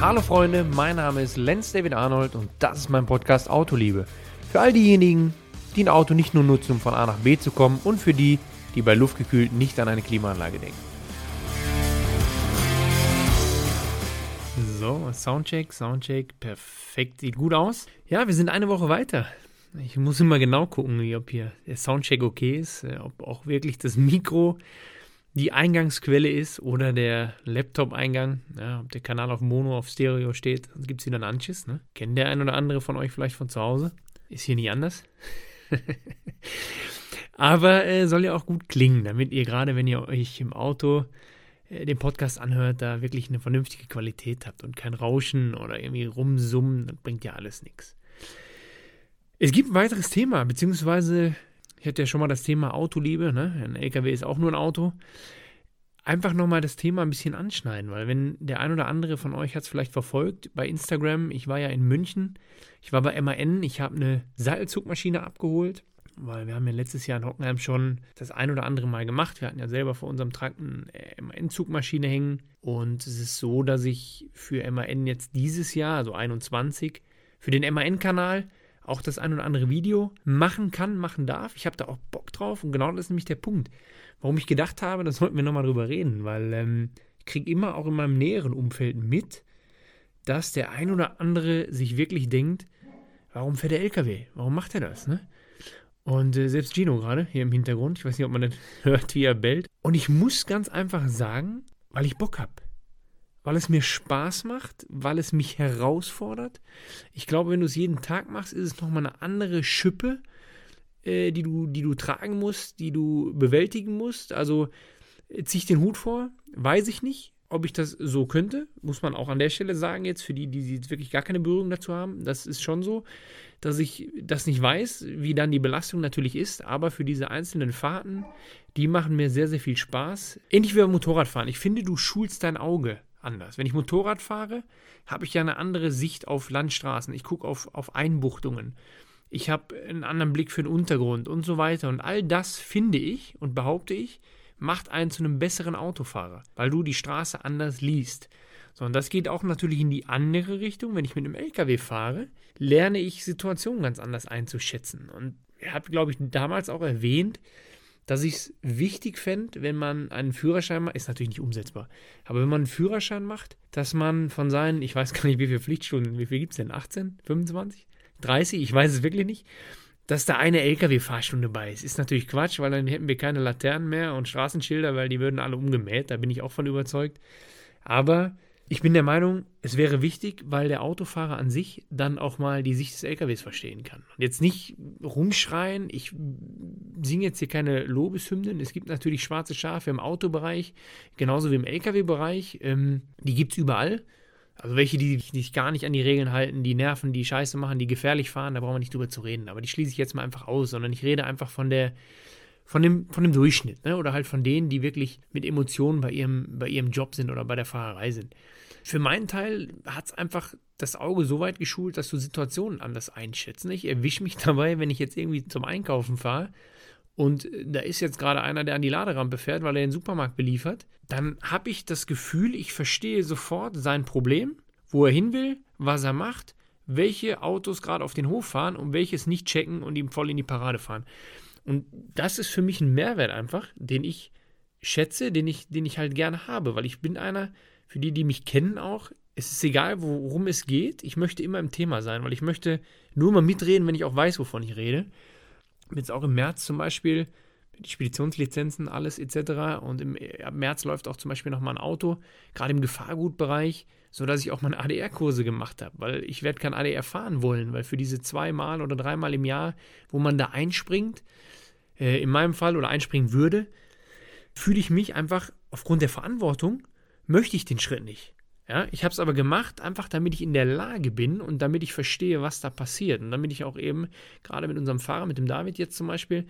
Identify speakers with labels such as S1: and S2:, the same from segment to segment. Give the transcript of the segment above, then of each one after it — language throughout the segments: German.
S1: Hallo Freunde, mein Name ist Lenz David Arnold und das ist mein Podcast Autoliebe. Für all diejenigen, die ein Auto nicht nur nutzen, um von A nach B zu kommen und für die, die bei luftgekühlt nicht an eine Klimaanlage denken. So, Soundcheck, Soundcheck, perfekt, sieht gut aus. Ja, wir sind eine Woche weiter. Ich muss immer genau gucken, ob hier der Soundcheck okay ist, äh, ob auch wirklich das Mikro die Eingangsquelle ist oder der Laptop-Eingang, ja, ob der Kanal auf Mono, auf Stereo steht, gibt es wieder einen Anschiss. Ne? Kennt der ein oder andere von euch vielleicht von zu Hause? Ist hier nicht anders. Aber äh, soll ja auch gut klingen, damit ihr gerade, wenn ihr euch im Auto äh, den Podcast anhört, da wirklich eine vernünftige Qualität habt und kein Rauschen oder irgendwie rumsummen, das bringt ja alles nichts. Es gibt ein weiteres Thema, beziehungsweise ich hatte ja schon mal das Thema Autoliebe, ne? Ein LKW ist auch nur ein Auto. Einfach nochmal das Thema ein bisschen anschneiden, weil wenn der ein oder andere von euch hat es vielleicht verfolgt bei Instagram, ich war ja in München, ich war bei MAN, ich habe eine Seilzugmaschine abgeholt, weil wir haben ja letztes Jahr in Hockenheim schon das ein oder andere Mal gemacht. Wir hatten ja selber vor unserem Trakt eine MAN-Zugmaschine hängen und es ist so, dass ich für MAN jetzt dieses Jahr, also 21, für den MAN-Kanal auch das ein oder andere Video machen kann, machen darf. Ich habe da auch Bock drauf und genau das ist nämlich der Punkt, warum ich gedacht habe, da sollten wir nochmal drüber reden, weil ähm, ich kriege immer auch in meinem näheren Umfeld mit, dass der ein oder andere sich wirklich denkt, warum fährt der LKW? Warum macht er das? Ne? Und äh, selbst Gino gerade hier im Hintergrund, ich weiß nicht, ob man das hört, wie er bellt. Und ich muss ganz einfach sagen, weil ich Bock habe weil es mir Spaß macht, weil es mich herausfordert. Ich glaube, wenn du es jeden Tag machst, ist es nochmal eine andere Schippe, äh, die, du, die du tragen musst, die du bewältigen musst. Also äh, ziehe ich den Hut vor, weiß ich nicht, ob ich das so könnte. Muss man auch an der Stelle sagen, jetzt für die, die jetzt wirklich gar keine Berührung dazu haben. Das ist schon so, dass ich das nicht weiß, wie dann die Belastung natürlich ist. Aber für diese einzelnen Fahrten, die machen mir sehr, sehr viel Spaß. Ähnlich wie beim Motorradfahren. Ich finde, du schulst dein Auge anders. Wenn ich Motorrad fahre, habe ich ja eine andere Sicht auf Landstraßen. Ich gucke auf, auf Einbuchtungen. Ich habe einen anderen Blick für den Untergrund und so weiter. Und all das finde ich und behaupte ich, macht einen zu einem besseren Autofahrer, weil du die Straße anders liest. So, und das geht auch natürlich in die andere Richtung. Wenn ich mit einem LKW fahre, lerne ich Situationen ganz anders einzuschätzen. Und er hat, glaube ich, damals auch erwähnt, dass ich es wichtig fände, wenn man einen Führerschein macht, ist natürlich nicht umsetzbar, aber wenn man einen Führerschein macht, dass man von seinen, ich weiß gar nicht, wie viele Pflichtstunden, wie viel gibt es denn, 18, 25, 30, ich weiß es wirklich nicht, dass da eine Lkw-Fahrstunde bei ist. Ist natürlich Quatsch, weil dann hätten wir keine Laternen mehr und Straßenschilder, weil die würden alle umgemäht, da bin ich auch von überzeugt. Aber ich bin der Meinung, es wäre wichtig, weil der Autofahrer an sich dann auch mal die Sicht des LKWs verstehen kann. Und jetzt nicht rumschreien, ich singe jetzt hier keine Lobeshymnen. Es gibt natürlich schwarze Schafe im Autobereich, genauso wie im LKW-Bereich. Ähm, die gibt es überall. Also welche, die sich gar nicht an die Regeln halten, die nerven, die Scheiße machen, die gefährlich fahren, da brauchen wir nicht drüber zu reden. Aber die schließe ich jetzt mal einfach aus, sondern ich rede einfach von der, von dem, von dem Durchschnitt, ne? Oder halt von denen, die wirklich mit Emotionen bei ihrem, bei ihrem Job sind oder bei der Fahrerei sind. Für meinen Teil hat es einfach das Auge so weit geschult, dass du Situationen anders einschätzt. Ich erwische mich dabei, wenn ich jetzt irgendwie zum Einkaufen fahre und da ist jetzt gerade einer, der an die Laderampe fährt, weil er den Supermarkt beliefert, dann habe ich das Gefühl, ich verstehe sofort sein Problem, wo er hin will, was er macht, welche Autos gerade auf den Hof fahren und welches nicht checken und ihm voll in die Parade fahren. Und das ist für mich ein Mehrwert einfach, den ich schätze, den ich, den ich halt gerne habe, weil ich bin einer, für die, die mich kennen auch, es ist egal, worum es geht. Ich möchte immer im Thema sein, weil ich möchte nur mal mitreden, wenn ich auch weiß, wovon ich rede. Jetzt auch im März zum Beispiel die Speditionslizenzen, alles etc. Und im März läuft auch zum Beispiel nochmal ein Auto, gerade im Gefahrgutbereich, sodass ich auch mal ADR-Kurse gemacht habe, weil ich werde kein ADR fahren wollen, weil für diese zweimal oder dreimal im Jahr, wo man da einspringt, äh, in meinem Fall oder einspringen würde, fühle ich mich einfach aufgrund der Verantwortung möchte ich den Schritt nicht. Ja, ich habe es aber gemacht, einfach damit ich in der Lage bin und damit ich verstehe, was da passiert. Und damit ich auch eben, gerade mit unserem Fahrer, mit dem David jetzt zum Beispiel,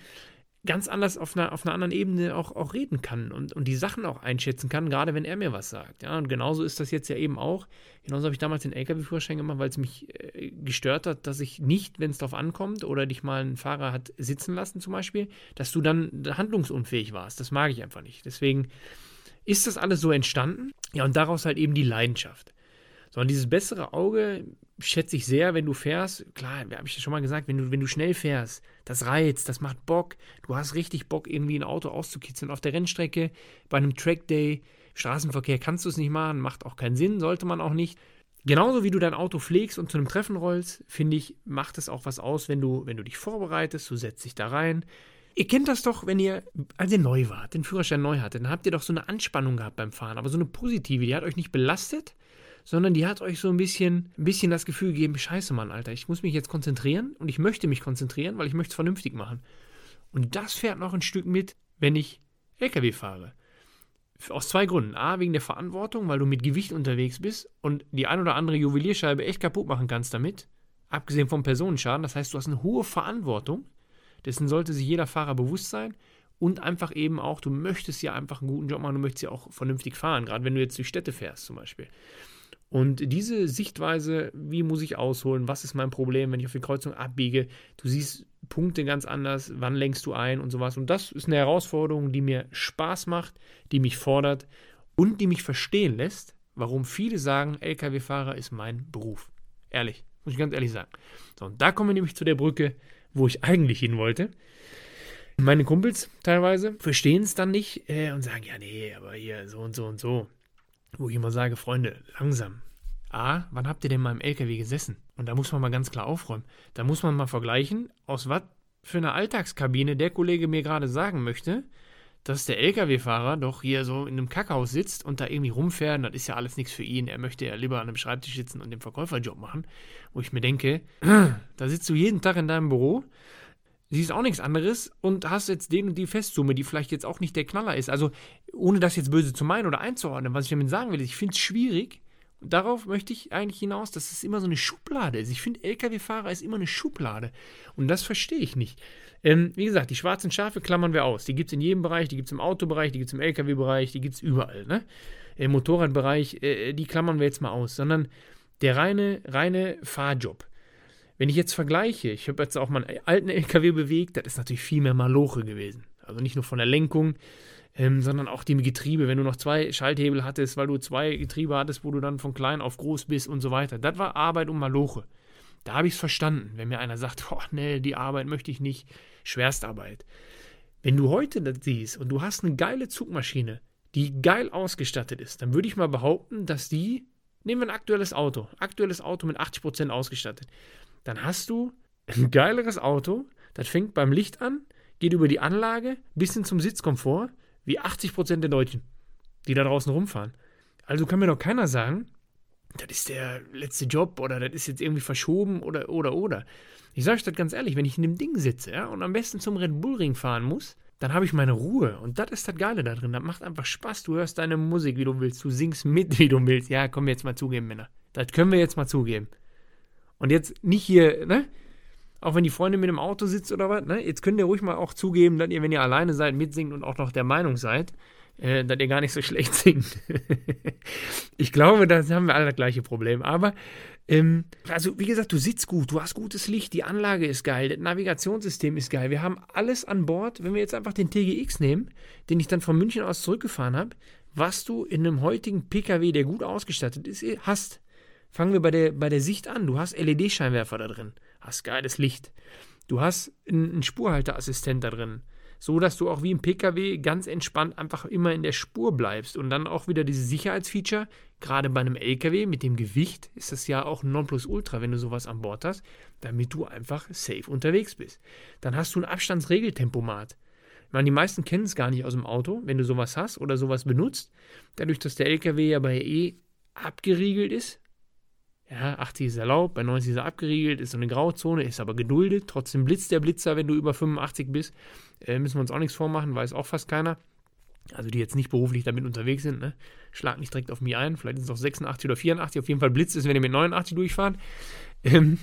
S1: ganz anders auf einer, auf einer anderen Ebene auch, auch reden kann und, und die Sachen auch einschätzen kann, gerade wenn er mir was sagt. Ja, und genauso ist das jetzt ja eben auch. Genauso habe ich damals den LKW-Führerschein gemacht, weil es mich äh, gestört hat, dass ich nicht, wenn es darauf ankommt oder dich mal ein Fahrer hat sitzen lassen zum Beispiel, dass du dann handlungsunfähig warst. Das mag ich einfach nicht. Deswegen ist das alles so entstanden? Ja, und daraus halt eben die Leidenschaft. So, Sondern dieses bessere Auge schätze ich sehr, wenn du fährst. Klar, habe ich ja schon mal gesagt, wenn du, wenn du schnell fährst, das reizt, das macht Bock. Du hast richtig Bock, irgendwie ein Auto auszukitzeln. Auf der Rennstrecke, bei einem Trackday, Straßenverkehr kannst du es nicht machen, macht auch keinen Sinn, sollte man auch nicht. Genauso wie du dein Auto pflegst und zu einem Treffen rollst, finde ich, macht es auch was aus, wenn du, wenn du dich vorbereitest, du setzt dich da rein. Ihr kennt das doch, wenn ihr, als ihr neu wart, den Führerschein neu hattet, dann habt ihr doch so eine Anspannung gehabt beim Fahren, aber so eine positive, die hat euch nicht belastet, sondern die hat euch so ein bisschen, ein bisschen das Gefühl gegeben, scheiße Mann, Alter, ich muss mich jetzt konzentrieren und ich möchte mich konzentrieren, weil ich möchte es vernünftig machen. Und das fährt noch ein Stück mit, wenn ich LKW fahre. Aus zwei Gründen. A, wegen der Verantwortung, weil du mit Gewicht unterwegs bist und die ein oder andere Juwelierscheibe echt kaputt machen kannst damit. Abgesehen vom Personenschaden. Das heißt, du hast eine hohe Verantwortung. Dessen sollte sich jeder Fahrer bewusst sein. Und einfach eben auch, du möchtest ja einfach einen guten Job machen, du möchtest ja auch vernünftig fahren, gerade wenn du jetzt durch Städte fährst zum Beispiel. Und diese Sichtweise, wie muss ich ausholen, was ist mein Problem, wenn ich auf die Kreuzung abbiege, du siehst Punkte ganz anders, wann lenkst du ein und sowas. Und das ist eine Herausforderung, die mir Spaß macht, die mich fordert und die mich verstehen lässt, warum viele sagen, Lkw-Fahrer ist mein Beruf. Ehrlich, muss ich ganz ehrlich sagen. So, und da kommen wir nämlich zu der Brücke, wo ich eigentlich hin wollte. Meine Kumpels teilweise verstehen es dann nicht äh, und sagen, ja, nee, aber hier so und so und so. Wo ich immer sage, Freunde, langsam. A, wann habt ihr denn mal im LKW gesessen? Und da muss man mal ganz klar aufräumen. Da muss man mal vergleichen, aus was für einer Alltagskabine der Kollege mir gerade sagen möchte, dass der LKW-Fahrer doch hier so in einem Kackhaus sitzt und da irgendwie rumfährt. Das ist ja alles nichts für ihn. Er möchte ja lieber an einem Schreibtisch sitzen und den Verkäuferjob machen. Wo ich mir denke, da sitzt du jeden Tag in deinem Büro, siehst auch nichts anderes und hast jetzt den und die Festsumme, die vielleicht jetzt auch nicht der Knaller ist. Also, ohne das jetzt böse zu meinen oder einzuordnen, was ich damit sagen will, ich finde es schwierig, und darauf möchte ich eigentlich hinaus, dass es immer so eine Schublade ist. Ich finde, Lkw-Fahrer ist immer eine Schublade. Und das verstehe ich nicht. Ähm, wie gesagt, die schwarzen Schafe klammern wir aus. Die gibt es in jedem Bereich, die gibt es im Autobereich, die gibt es im Lkw-Bereich, die gibt es überall. Ne? Im Motorradbereich, äh, die klammern wir jetzt mal aus. Sondern der reine, reine Fahrjob. Wenn ich jetzt vergleiche, ich habe jetzt auch mal einen alten LKW bewegt, das ist natürlich viel mehr Maloche gewesen. Also nicht nur von der Lenkung, ähm, sondern auch die Getriebe. Wenn du noch zwei Schalthebel hattest, weil du zwei Getriebe hattest, wo du dann von klein auf groß bist und so weiter. Das war Arbeit und Maloche. Da habe ich es verstanden, wenn mir einer sagt, oh, nee, die Arbeit möchte ich nicht, Schwerstarbeit. Wenn du heute das siehst und du hast eine geile Zugmaschine, die geil ausgestattet ist, dann würde ich mal behaupten, dass die, nehmen wir ein aktuelles Auto, aktuelles Auto mit 80% ausgestattet, dann hast du ein geileres Auto, das fängt beim Licht an, geht über die Anlage bis hin zum Sitzkomfort, wie 80% der Deutschen, die da draußen rumfahren. Also kann mir doch keiner sagen, das ist der letzte Job oder das ist jetzt irgendwie verschoben oder, oder, oder. Ich sage euch das ganz ehrlich, wenn ich in dem Ding sitze ja, und am besten zum Red Bull Ring fahren muss, dann habe ich meine Ruhe. Und das ist das Geile da drin. Das macht einfach Spaß. Du hörst deine Musik, wie du willst. Du singst mit, wie du willst. Ja, komm jetzt mal zugeben, Männer. Das können wir jetzt mal zugeben. Und jetzt nicht hier, ne? Auch wenn die Freundin mit dem Auto sitzt oder was, ne? Jetzt könnt ihr ruhig mal auch zugeben, dass ihr, wenn ihr alleine seid, mitsingt und auch noch der Meinung seid, äh, dass ihr gar nicht so schlecht singt. ich glaube, da haben wir alle das gleiche Problem. Aber, ähm, also wie gesagt, du sitzt gut, du hast gutes Licht, die Anlage ist geil, das Navigationssystem ist geil. Wir haben alles an Bord. Wenn wir jetzt einfach den TGX nehmen, den ich dann von München aus zurückgefahren habe, was du in einem heutigen PKW, der gut ausgestattet ist, hast. Fangen wir bei der, bei der Sicht an. Du hast LED-Scheinwerfer da drin, hast geiles Licht. Du hast einen Spurhalteassistent da drin, so dass du auch wie im PKW ganz entspannt einfach immer in der Spur bleibst und dann auch wieder diese Sicherheitsfeature. Gerade bei einem LKW mit dem Gewicht ist das ja auch Nonplusultra, wenn du sowas an Bord hast, damit du einfach safe unterwegs bist. Dann hast du ein Abstandsregeltempomat. Ich meine, die meisten kennen es gar nicht aus dem Auto, wenn du sowas hast oder sowas benutzt. Dadurch, dass der LKW ja bei E abgeriegelt ist, ja, 80 ist erlaubt, bei 90 ist er abgeriegelt, ist so eine Grauzone, ist aber geduldet. Trotzdem blitzt der Blitzer, wenn du über 85 bist. Äh, müssen wir uns auch nichts vormachen, weiß auch fast keiner. Also die jetzt nicht beruflich damit unterwegs sind, ne? Schlag nicht direkt auf mich ein. Vielleicht ist es auch 86 oder 84. Auf jeden Fall blitzt es, wenn ihr mit 89 durchfahren. Ähm,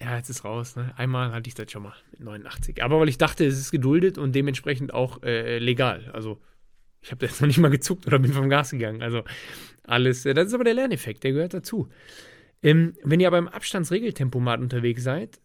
S1: ja, jetzt ist raus. Ne? Einmal hatte ich das schon mal mit 89. Aber weil ich dachte, es ist geduldet und dementsprechend auch äh, legal. Also ich habe jetzt noch nicht mal gezuckt oder bin vom Gas gegangen. Also alles, äh, das ist aber der Lerneffekt, der gehört dazu. Ähm, wenn ihr aber im Abstandsregeltempomat unterwegs seid,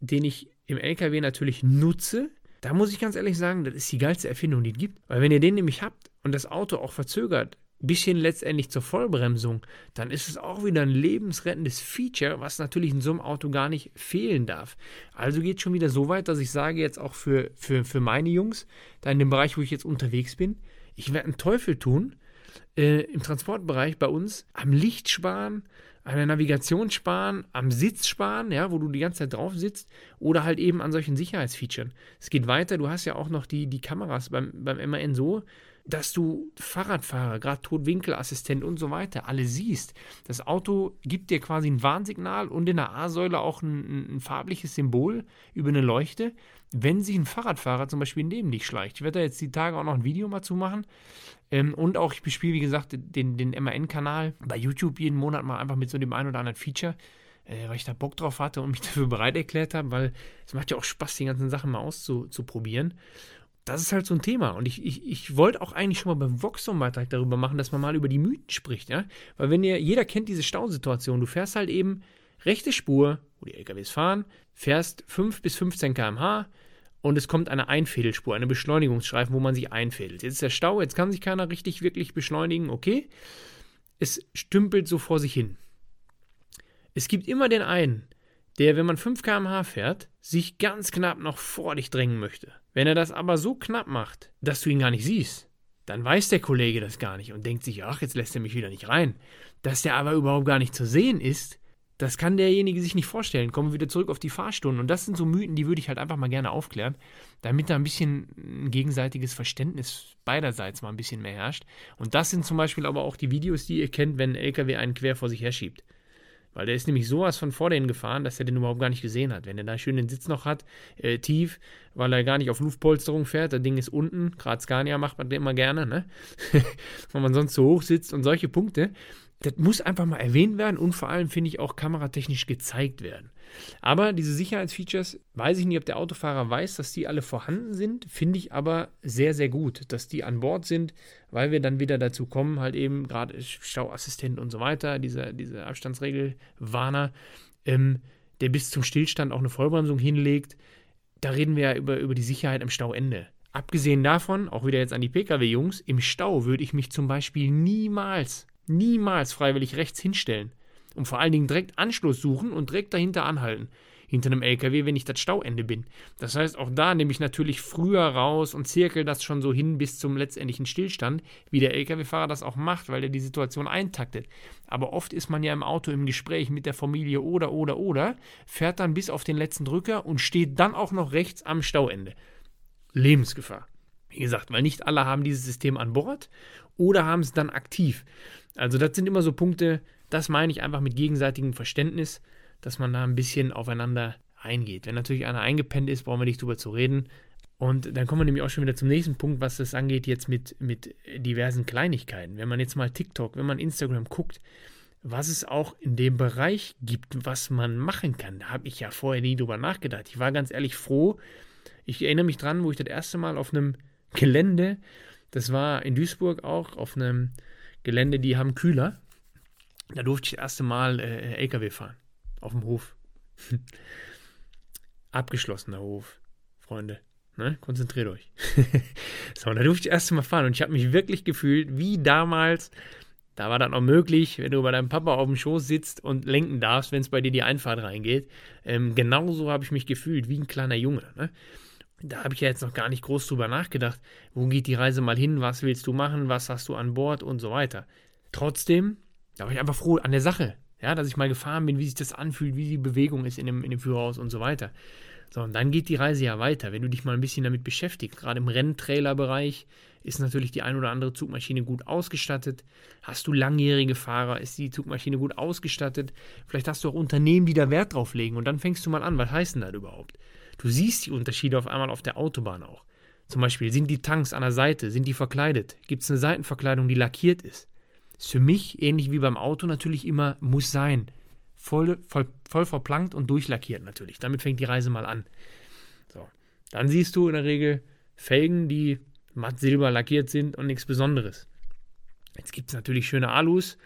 S1: den ich im LKW natürlich nutze, da muss ich ganz ehrlich sagen, das ist die geilste Erfindung, die es gibt. Weil wenn ihr den nämlich habt und das Auto auch verzögert bis hin letztendlich zur Vollbremsung, dann ist es auch wieder ein lebensrettendes Feature, was natürlich in so einem Auto gar nicht fehlen darf. Also geht es schon wieder so weit, dass ich sage jetzt auch für, für, für meine Jungs, da in dem Bereich, wo ich jetzt unterwegs bin, ich werde einen Teufel tun, äh, im Transportbereich bei uns am Licht sparen, an der Navigation sparen, am Sitz sparen, ja, wo du die ganze Zeit drauf sitzt, oder halt eben an solchen Sicherheitsfeatures. Es geht weiter, du hast ja auch noch die, die Kameras beim, beim MAN so, dass du Fahrradfahrer, gerade Totwinkelassistent und so weiter, alle siehst. Das Auto gibt dir quasi ein Warnsignal und in der A-Säule auch ein, ein, farbliches Symbol über eine Leuchte, wenn sich ein Fahrradfahrer zum Beispiel neben dich schleicht. Ich werde da jetzt die Tage auch noch ein Video mal zu machen. Ähm, und auch, ich bespiele, wie gesagt, den, den MAN-Kanal bei YouTube jeden Monat mal einfach mit so dem einen oder anderen Feature, äh, weil ich da Bock drauf hatte und mich dafür bereit erklärt habe, weil es macht ja auch Spaß, die ganzen Sachen mal auszuprobieren das ist halt so ein Thema. Und ich, ich, ich wollte auch eigentlich schon mal beim Voxon-Beitrag darüber machen, dass man mal über die Mythen spricht, ja. Weil wenn ihr, jeder kennt diese Stausituation, du fährst halt eben rechte Spur, wo die LKWs fahren, fährst 5 bis 15 km/h und es kommt eine Einfädelspur, eine Beschleunigungsstreifen, wo man sich einfädelt. Jetzt ist der Stau, jetzt kann sich keiner richtig wirklich beschleunigen, okay. Es stümpelt so vor sich hin. Es gibt immer den einen, der, wenn man 5 km/h fährt, sich ganz knapp noch vor dich drängen möchte. Wenn er das aber so knapp macht, dass du ihn gar nicht siehst, dann weiß der Kollege das gar nicht und denkt sich, ach, jetzt lässt er mich wieder nicht rein. Dass der aber überhaupt gar nicht zu sehen ist, das kann derjenige sich nicht vorstellen. Kommen wir wieder zurück auf die Fahrstunden. Und das sind so Mythen, die würde ich halt einfach mal gerne aufklären, damit da ein bisschen ein gegenseitiges Verständnis beiderseits mal ein bisschen mehr herrscht. Und das sind zum Beispiel aber auch die Videos, die ihr kennt, wenn ein LKW einen quer vor sich herschiebt. Weil der ist nämlich sowas von vor denen gefahren, dass er den überhaupt gar nicht gesehen hat. Wenn er da schön den Sitz noch hat, äh, tief, weil er gar nicht auf Luftpolsterung fährt, das Ding ist unten, gerade Scania macht man den immer gerne, ne? Wenn man sonst so hoch sitzt und solche Punkte, das muss einfach mal erwähnt werden und vor allem finde ich auch kameratechnisch gezeigt werden. Aber diese Sicherheitsfeatures, weiß ich nicht, ob der Autofahrer weiß, dass die alle vorhanden sind, finde ich aber sehr, sehr gut, dass die an Bord sind, weil wir dann wieder dazu kommen, halt eben gerade Stauassistent und so weiter, dieser, dieser Abstandsregelwarner, ähm, der bis zum Stillstand auch eine Vollbremsung hinlegt. Da reden wir ja über, über die Sicherheit am Stauende. Abgesehen davon, auch wieder jetzt an die Pkw-Jungs, im Stau würde ich mich zum Beispiel niemals niemals freiwillig rechts hinstellen. Und vor allen Dingen direkt Anschluss suchen und direkt dahinter anhalten. Hinter einem LKW, wenn ich das Stauende bin. Das heißt, auch da nehme ich natürlich früher raus und zirkel das schon so hin bis zum letztendlichen Stillstand, wie der LKW-Fahrer das auch macht, weil er die Situation eintaktet. Aber oft ist man ja im Auto im Gespräch mit der Familie oder, oder, oder, fährt dann bis auf den letzten Drücker und steht dann auch noch rechts am Stauende. Lebensgefahr. Wie gesagt, weil nicht alle haben dieses System an Bord oder haben es dann aktiv. Also das sind immer so Punkte, das meine ich einfach mit gegenseitigem Verständnis, dass man da ein bisschen aufeinander eingeht. Wenn natürlich einer eingepennt ist, brauchen wir nicht drüber zu reden. Und dann kommen wir nämlich auch schon wieder zum nächsten Punkt, was das angeht jetzt mit, mit diversen Kleinigkeiten. Wenn man jetzt mal TikTok, wenn man Instagram guckt, was es auch in dem Bereich gibt, was man machen kann, da habe ich ja vorher nie drüber nachgedacht. Ich war ganz ehrlich froh. Ich erinnere mich dran, wo ich das erste Mal auf einem Gelände, das war in Duisburg auch, auf einem Gelände, die haben Kühler. Da durfte ich das erste Mal äh, LKW fahren. Auf dem Hof. Abgeschlossener Hof, Freunde. Ne? Konzentriert euch. so, da durfte ich das erste Mal fahren und ich habe mich wirklich gefühlt wie damals. Da war das noch möglich, wenn du bei deinem Papa auf dem Schoß sitzt und lenken darfst, wenn es bei dir die Einfahrt reingeht. Ähm, genauso habe ich mich gefühlt, wie ein kleiner Junge. Ne? Da habe ich ja jetzt noch gar nicht groß drüber nachgedacht, wo geht die Reise mal hin, was willst du machen, was hast du an Bord und so weiter. Trotzdem, da war ich einfach froh an der Sache, ja, dass ich mal gefahren bin, wie sich das anfühlt, wie die Bewegung ist in dem, in dem Führerhaus und so weiter. So, und dann geht die Reise ja weiter, wenn du dich mal ein bisschen damit beschäftigst. Gerade im Renntrailer-Bereich ist natürlich die ein oder andere Zugmaschine gut ausgestattet. Hast du langjährige Fahrer, ist die Zugmaschine gut ausgestattet. Vielleicht hast du auch Unternehmen, die da Wert drauf legen. Und dann fängst du mal an, was heißt denn das überhaupt? Du siehst die Unterschiede auf einmal auf der Autobahn auch. Zum Beispiel sind die Tanks an der Seite, sind die verkleidet? Gibt es eine Seitenverkleidung, die lackiert ist? Ist für mich ähnlich wie beim Auto natürlich immer muss sein. Voll, voll, voll verplankt und durchlackiert natürlich. Damit fängt die Reise mal an. So. Dann siehst du in der Regel Felgen, die matt silber lackiert sind und nichts Besonderes. Jetzt gibt es natürlich schöne Alus.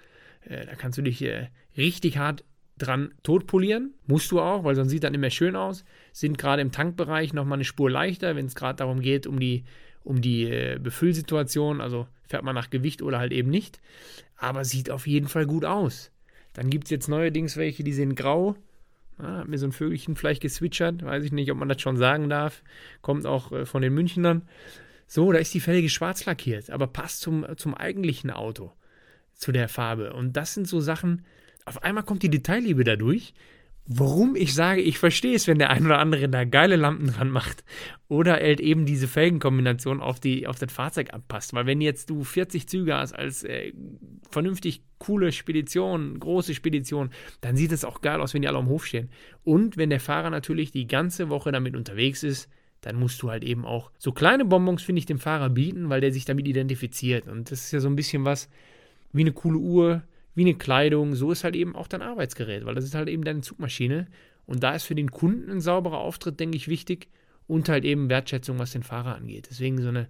S1: Äh, da kannst du dich äh, richtig hart dran totpolieren. Musst du auch, weil sonst sieht das nicht mehr schön aus. Sind gerade im Tankbereich nochmal eine Spur leichter, wenn es gerade darum geht, um die, um die äh, Befüllsituation, also fährt man nach Gewicht oder halt eben nicht. Aber sieht auf jeden Fall gut aus. Dann gibt es jetzt neuerdings welche, die sind grau. Ah, hat mir so ein Vögelchen vielleicht geswitchert. Weiß ich nicht, ob man das schon sagen darf. Kommt auch äh, von den Münchnern. So, da ist die Felge schwarz lackiert, aber passt zum, zum eigentlichen Auto, zu der Farbe. Und das sind so Sachen, auf einmal kommt die Detailliebe dadurch. Warum ich sage, ich verstehe es, wenn der ein oder andere da geile Lampen dran macht oder halt eben diese Felgenkombination auf, die, auf das Fahrzeug abpasst. Weil wenn jetzt du 40 Züge hast als äh, vernünftig coole Spedition, große Spedition, dann sieht es auch geil aus, wenn die alle am Hof stehen. Und wenn der Fahrer natürlich die ganze Woche damit unterwegs ist, dann musst du halt eben auch so kleine Bonbons, finde ich, dem Fahrer bieten, weil der sich damit identifiziert. Und das ist ja so ein bisschen was wie eine coole Uhr, wie eine Kleidung. So ist halt eben auch dein Arbeitsgerät, weil das ist halt eben deine Zugmaschine. Und da ist für den Kunden ein sauberer Auftritt, denke ich, wichtig. Und halt eben Wertschätzung, was den Fahrer angeht. Deswegen so eine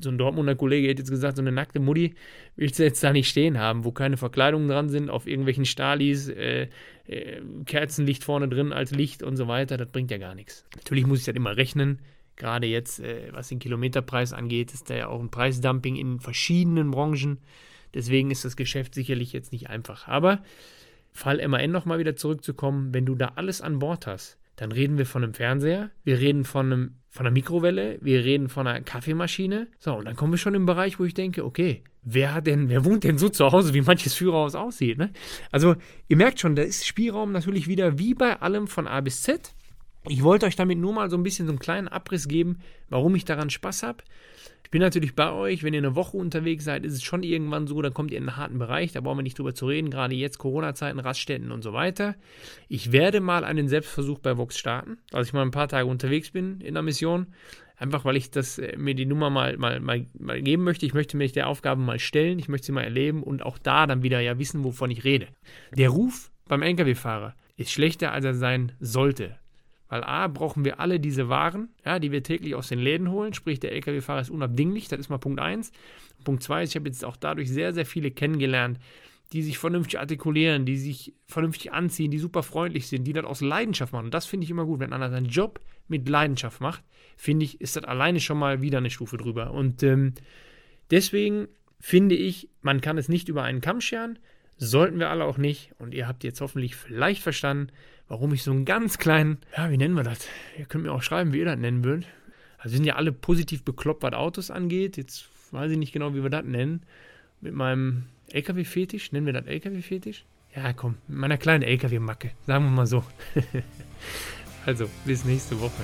S1: so ein Dortmunder Kollege hätte jetzt gesagt, so eine nackte Mutti willst du jetzt da nicht stehen haben, wo keine Verkleidungen dran sind, auf irgendwelchen Stalis, äh, äh, Kerzenlicht vorne drin als Licht und so weiter, das bringt ja gar nichts. Natürlich muss ich das immer rechnen, gerade jetzt, äh, was den Kilometerpreis angeht, ist da ja auch ein Preisdumping in verschiedenen Branchen, deswegen ist das Geschäft sicherlich jetzt nicht einfach. Aber Fall MAN nochmal wieder zurückzukommen, wenn du da alles an Bord hast, dann reden wir von einem Fernseher, wir reden von, einem, von einer Mikrowelle, wir reden von einer Kaffeemaschine. So, und dann kommen wir schon im Bereich, wo ich denke, okay, wer hat denn, wer wohnt denn so zu Hause, wie manches Führerhaus aussieht? Ne? Also, ihr merkt schon, da ist Spielraum natürlich wieder wie bei allem von A bis Z. Ich wollte euch damit nur mal so ein bisschen so einen kleinen Abriss geben, warum ich daran Spaß habe bin natürlich bei euch, wenn ihr eine Woche unterwegs seid, ist es schon irgendwann so, dann kommt ihr in einen harten Bereich, da brauchen wir nicht drüber zu reden, gerade jetzt Corona-Zeiten, Raststätten und so weiter. Ich werde mal einen Selbstversuch bei Vox starten, dass ich mal ein paar Tage unterwegs bin in der Mission, einfach weil ich das äh, mir die Nummer mal, mal, mal, mal geben möchte. Ich möchte mir der Aufgabe mal stellen, ich möchte sie mal erleben und auch da dann wieder ja wissen, wovon ich rede. Der Ruf beim Lkw-Fahrer ist schlechter, als er sein sollte. Weil A, brauchen wir alle diese Waren, ja, die wir täglich aus den Läden holen, sprich der Lkw-Fahrer ist unabdinglich, das ist mal Punkt 1. Punkt 2 ist, ich habe jetzt auch dadurch sehr, sehr viele kennengelernt, die sich vernünftig artikulieren, die sich vernünftig anziehen, die super freundlich sind, die das aus Leidenschaft machen. Und das finde ich immer gut, wenn einer seinen Job mit Leidenschaft macht, finde ich, ist das alleine schon mal wieder eine Stufe drüber. Und ähm, deswegen finde ich, man kann es nicht über einen Kamm scheren, sollten wir alle auch nicht. Und ihr habt jetzt hoffentlich vielleicht verstanden, warum ich so einen ganz kleinen, ja, wie nennen wir das? Ihr könnt mir auch schreiben, wie ihr das nennen würdet. Also wir sind ja alle positiv bekloppt, was Autos angeht. Jetzt weiß ich nicht genau, wie wir das nennen. Mit meinem LKW-Fetisch, nennen wir das LKW-Fetisch? Ja, komm, mit meiner kleinen LKW-Macke, sagen wir mal so. also, bis nächste Woche.